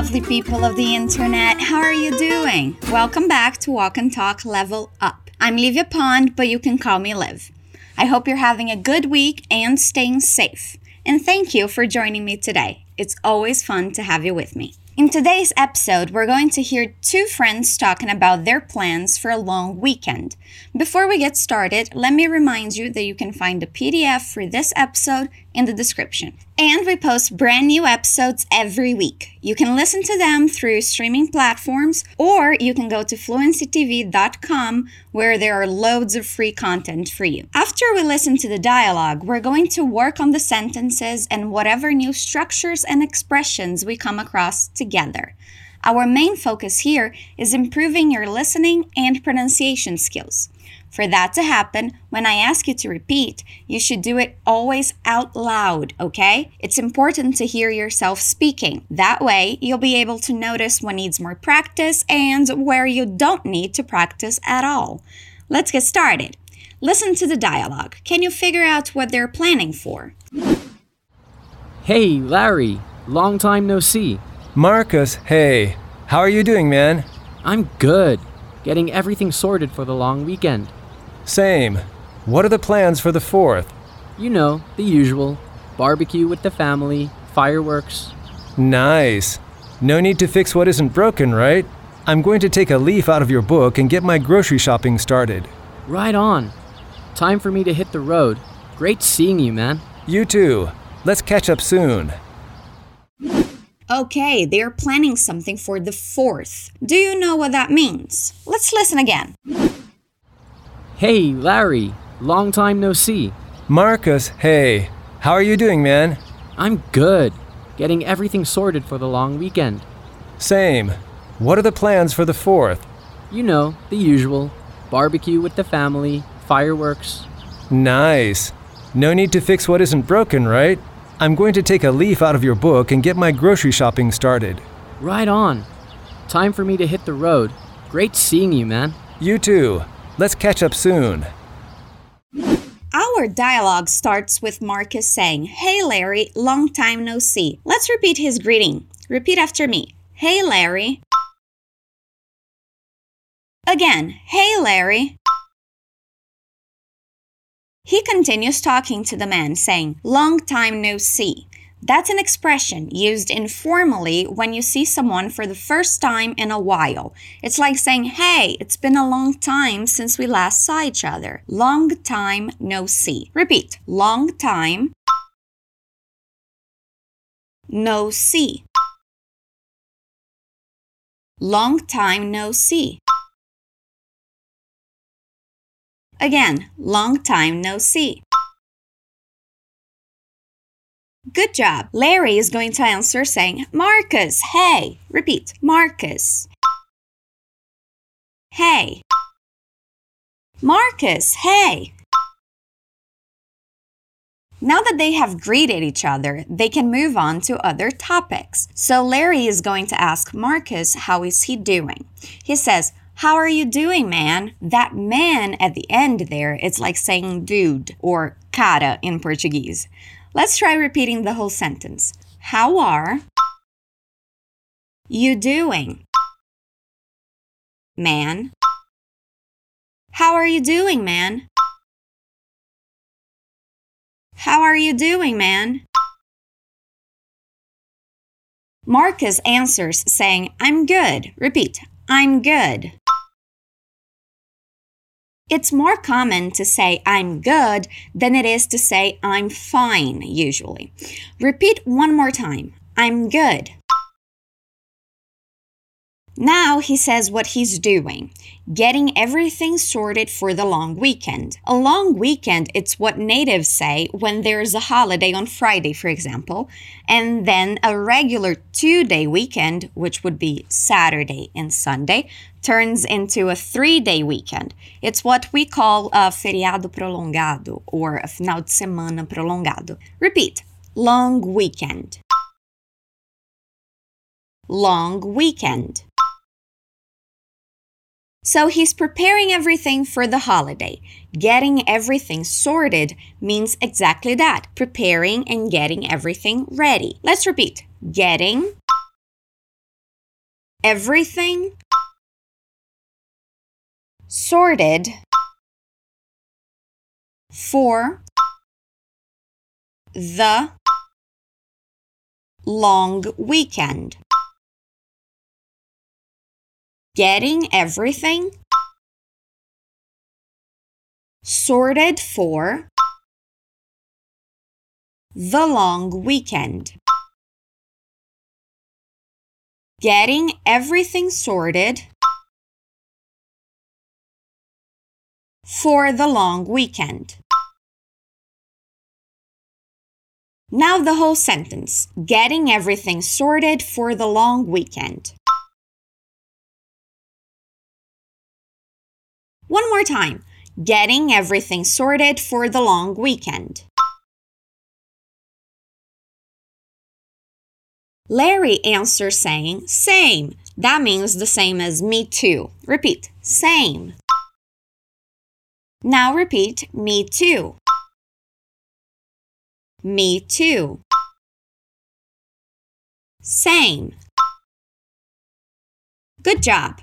lovely people of the internet. How are you doing? Welcome back to Walk and Talk Level Up. I'm Livia Pond, but you can call me Liv. I hope you're having a good week and staying safe. And thank you for joining me today. It's always fun to have you with me. In today's episode, we're going to hear two friends talking about their plans for a long weekend. Before we get started, let me remind you that you can find the PDF for this episode in the description. And we post brand new episodes every week. You can listen to them through streaming platforms or you can go to fluencytv.com where there are loads of free content for you. After we listen to the dialogue, we're going to work on the sentences and whatever new structures and expressions we come across together. Our main focus here is improving your listening and pronunciation skills. For that to happen, when I ask you to repeat, you should do it always out loud, okay? It's important to hear yourself speaking. That way, you'll be able to notice what needs more practice and where you don't need to practice at all. Let's get started. Listen to the dialogue. Can you figure out what they're planning for? Hey, Larry. Long time no see. Marcus, hey. How are you doing, man? I'm good. Getting everything sorted for the long weekend. Same. What are the plans for the 4th? You know, the usual barbecue with the family, fireworks. Nice. No need to fix what isn't broken, right? I'm going to take a leaf out of your book and get my grocery shopping started. Right on. Time for me to hit the road. Great seeing you, man. You too. Let's catch up soon. Okay, they're planning something for the 4th. Do you know what that means? Let's listen again. Hey, Larry. Long time no see. Marcus, hey. How are you doing, man? I'm good. Getting everything sorted for the long weekend. Same. What are the plans for the 4th? You know, the usual barbecue with the family, fireworks. Nice. No need to fix what isn't broken, right? I'm going to take a leaf out of your book and get my grocery shopping started. Right on. Time for me to hit the road. Great seeing you, man. You too. Let's catch up soon. Our dialogue starts with Marcus saying, Hey Larry, long time no see. Let's repeat his greeting. Repeat after me. Hey Larry. Again, hey Larry. He continues talking to the man, saying, Long time no see. That's an expression used informally when you see someone for the first time in a while. It's like saying, Hey, it's been a long time since we last saw each other. Long time no see. Repeat. Long time no see. Long time no see. Again, long time no see. Good job. Larry is going to answer saying, Marcus, hey. Repeat, Marcus. Hey. Marcus, hey. Now that they have greeted each other, they can move on to other topics. So Larry is going to ask Marcus how is he doing. He says, "How are you doing, man?" That man at the end there, it's like saying dude or cara in Portuguese. Let's try repeating the whole sentence. How are you doing? Man. How are you doing, man? How are you doing, man? Marcus answers saying, I'm good. Repeat, I'm good. It's more common to say I'm good than it is to say I'm fine, usually. Repeat one more time I'm good. Now he says what he's doing getting everything sorted for the long weekend. A long weekend, it's what natives say when there's a holiday on Friday, for example, and then a regular two day weekend, which would be Saturday and Sunday, turns into a three day weekend. It's what we call a feriado prolongado or a final de semana prolongado. Repeat long weekend. Long weekend. So he's preparing everything for the holiday. Getting everything sorted means exactly that preparing and getting everything ready. Let's repeat getting everything sorted for the long weekend. Getting everything sorted for the long weekend. Getting everything sorted for the long weekend. Now the whole sentence. Getting everything sorted for the long weekend. One more time. Getting everything sorted for the long weekend. Larry answers saying, same. That means the same as me too. Repeat, same. Now repeat, me too. Me too. Same. Good job.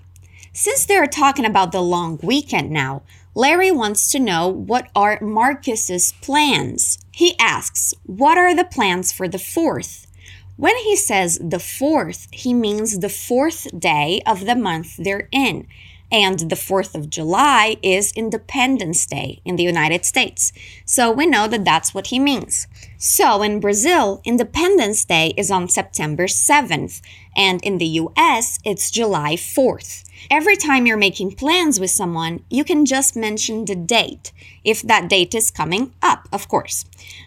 Since they're talking about the long weekend now, Larry wants to know what are Marcus's plans. He asks, What are the plans for the 4th? When he says the 4th, he means the fourth day of the month they're in and the 4th of July is Independence Day in the United States. So we know that that's what he means. So in Brazil, Independence Day is on September 7th, and in the US, it's July 4th. Every time you're making plans with someone, you can just mention the date, if that date is coming up, of course.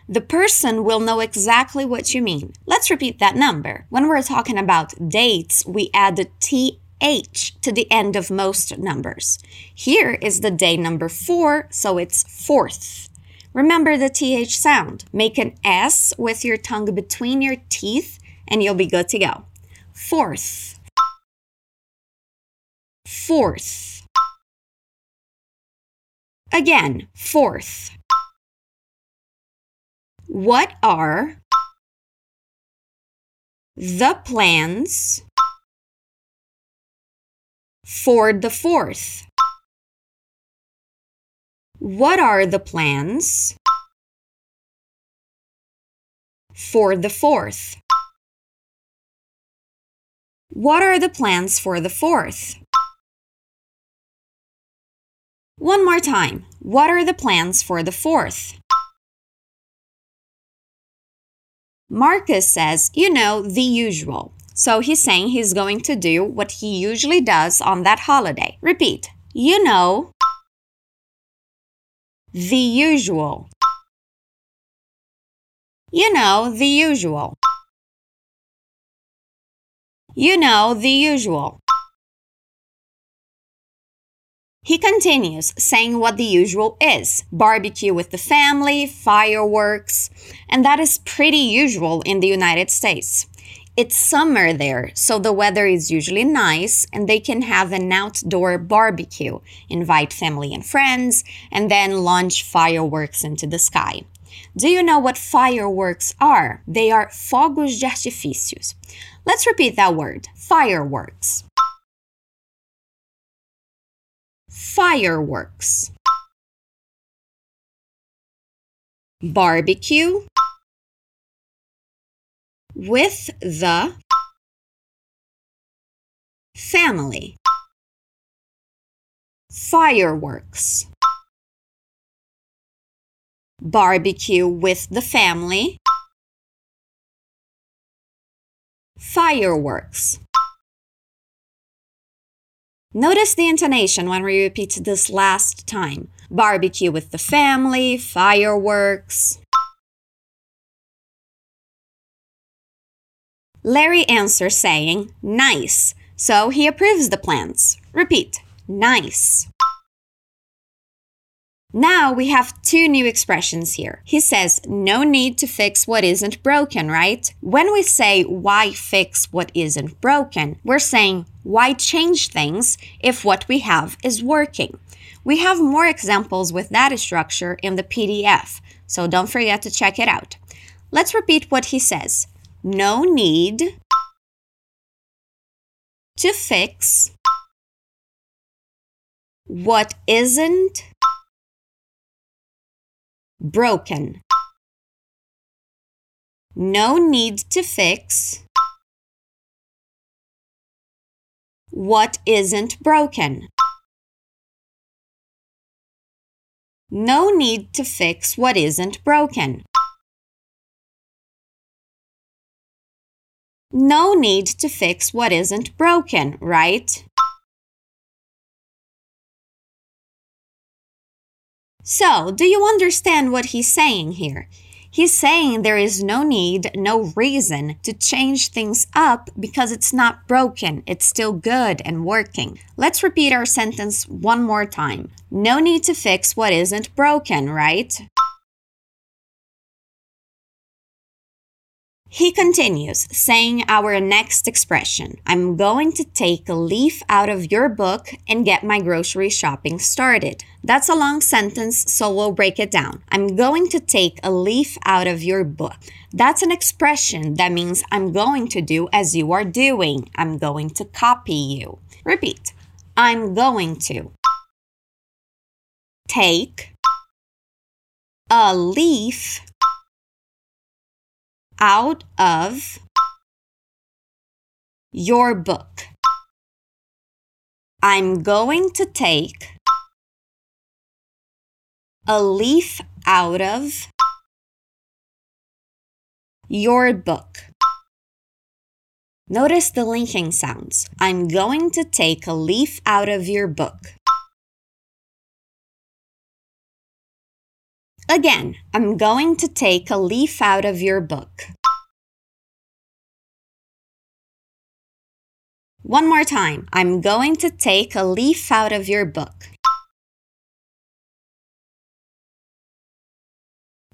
The person will know exactly what you mean. Let's repeat that number. When we're talking about dates, we add the T H to the end of most numbers. Here is the day number four, so it's fourth. Remember the TH sound. Make an S with your tongue between your teeth, and you'll be good to go. Fourth. Fourth. Again, fourth. What are the plans for the 4th? What are the plans for the 4th? What are the plans for the 4th? One more time. What are the plans for the 4th? Marcus says, you know, the usual. So he's saying he's going to do what he usually does on that holiday. Repeat. You know, the usual. You know, the usual. You know, the usual. He continues, saying what the usual is barbecue with the family, fireworks, and that is pretty usual in the United States. It's summer there, so the weather is usually nice and they can have an outdoor barbecue, invite family and friends, and then launch fireworks into the sky. Do you know what fireworks are? They are fogos de artifícios. Let's repeat that word fireworks. Fireworks. Barbecue with the family. Fireworks. Barbecue with the family. Fireworks. Notice the intonation when we repeat this last time. Barbecue with the family, fireworks. Larry answers saying, nice. So he approves the plans. Repeat, nice. Now we have two new expressions here. He says, no need to fix what isn't broken, right? When we say, why fix what isn't broken, we're saying, why change things if what we have is working? We have more examples with that structure in the PDF, so don't forget to check it out. Let's repeat what he says no need to fix what isn't broken. No need to fix what isn't broken. No need to fix what isn't broken. No need to fix what isn't broken, right? So, do you understand what he's saying here? He's saying there is no need, no reason to change things up because it's not broken, it's still good and working. Let's repeat our sentence one more time. No need to fix what isn't broken, right? He continues, saying our next expression I'm going to take a leaf out of your book and get my grocery shopping started. That's a long sentence, so we'll break it down. I'm going to take a leaf out of your book. That's an expression that means I'm going to do as you are doing. I'm going to copy you. Repeat I'm going to take a leaf out of your book. I'm going to take a leaf out of your book. Notice the linking sounds. I'm going to take a leaf out of your book. Again, I'm going to take a leaf out of your book. One more time. I'm going to take a leaf out of your book.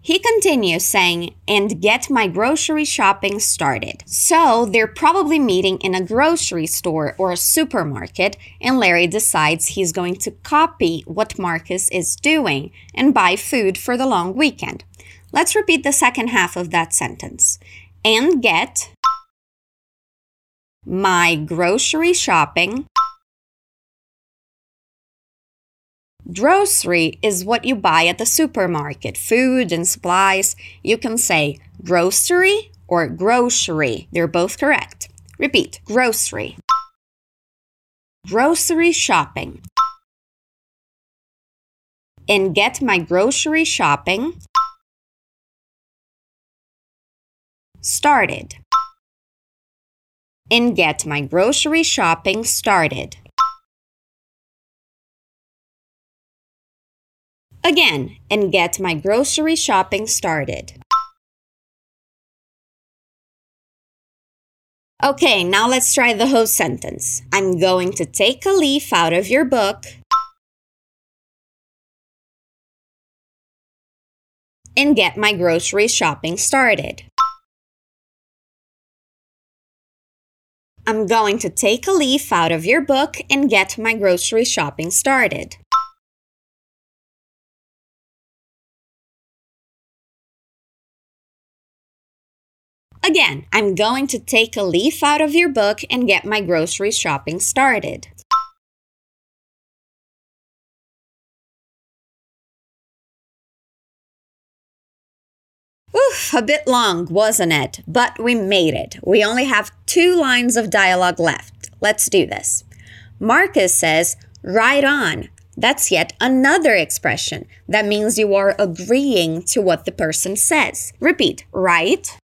He continues saying, and get my grocery shopping started. So they're probably meeting in a grocery store or a supermarket, and Larry decides he's going to copy what Marcus is doing and buy food for the long weekend. Let's repeat the second half of that sentence. And get my grocery shopping Grocery is what you buy at the supermarket, food and supplies. You can say grocery or grocery. They're both correct. Repeat grocery. Grocery shopping. And get my grocery shopping started. And get my grocery shopping started. Again and get my grocery shopping started. Okay, now let's try the whole sentence. I'm going to take a leaf out of your book and get my grocery shopping started. I'm going to take a leaf out of your book and get my grocery shopping started. Again, I'm going to take a leaf out of your book and get my grocery shopping started. Oof, a bit long, wasn't it? But we made it. We only have two lines of dialogue left. Let's do this. Marcus says, right on. That's yet another expression. That means you are agreeing to what the person says. Repeat, right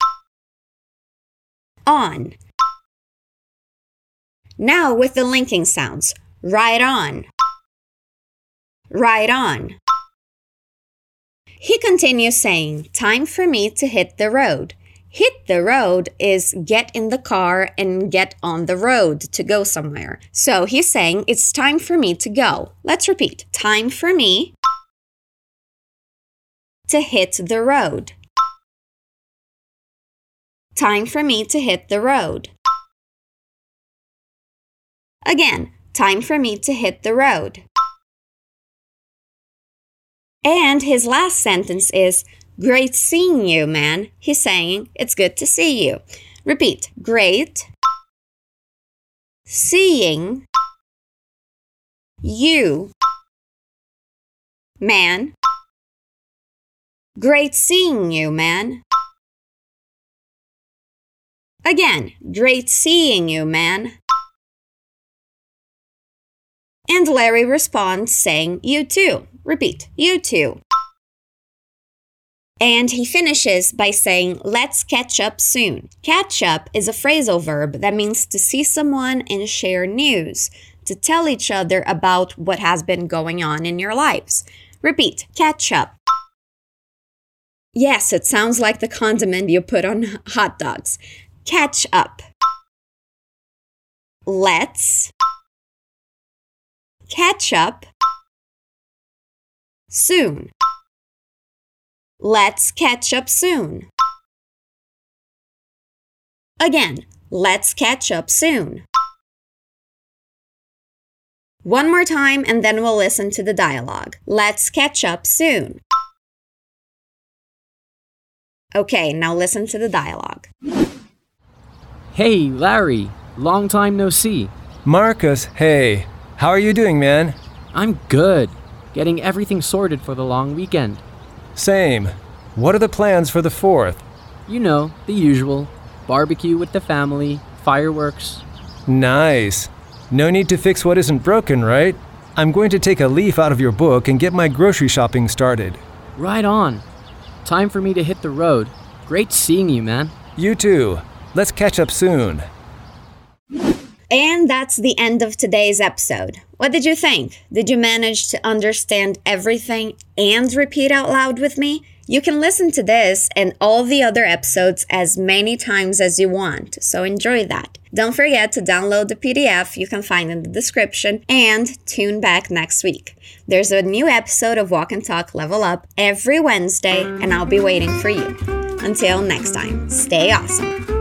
on. Now with the linking sounds. Right on. Right on. He continues saying, Time for me to hit the road. Hit the road is get in the car and get on the road to go somewhere. So he's saying, It's time for me to go. Let's repeat. Time for me to hit the road. Time for me to hit the road. Again, time for me to hit the road. And his last sentence is, Great seeing you, man. He's saying, It's good to see you. Repeat, Great seeing you, man. Great seeing you, man. Again, great seeing you, man. And Larry responds saying, You too. Repeat, you too. And he finishes by saying, Let's catch up soon. Catch up is a phrasal verb that means to see someone and share news, to tell each other about what has been going on in your lives. Repeat, catch up. Yes, it sounds like the condiment you put on hot dogs. Catch up. Let's catch up soon. Let's catch up soon. Again, let's catch up soon. One more time and then we'll listen to the dialogue. Let's catch up soon. Okay, now listen to the dialogue. Hey, Larry. Long time no see. Marcus, hey. How are you doing, man? I'm good. Getting everything sorted for the long weekend. Same. What are the plans for the 4th? You know, the usual. Barbecue with the family, fireworks. Nice. No need to fix what isn't broken, right? I'm going to take a leaf out of your book and get my grocery shopping started. Right on. Time for me to hit the road. Great seeing you, man. You too. Let's catch up soon. And that's the end of today's episode. What did you think? Did you manage to understand everything and repeat out loud with me? You can listen to this and all the other episodes as many times as you want, so enjoy that. Don't forget to download the PDF you can find in the description and tune back next week. There's a new episode of Walk and Talk Level Up every Wednesday, and I'll be waiting for you. Until next time, stay awesome.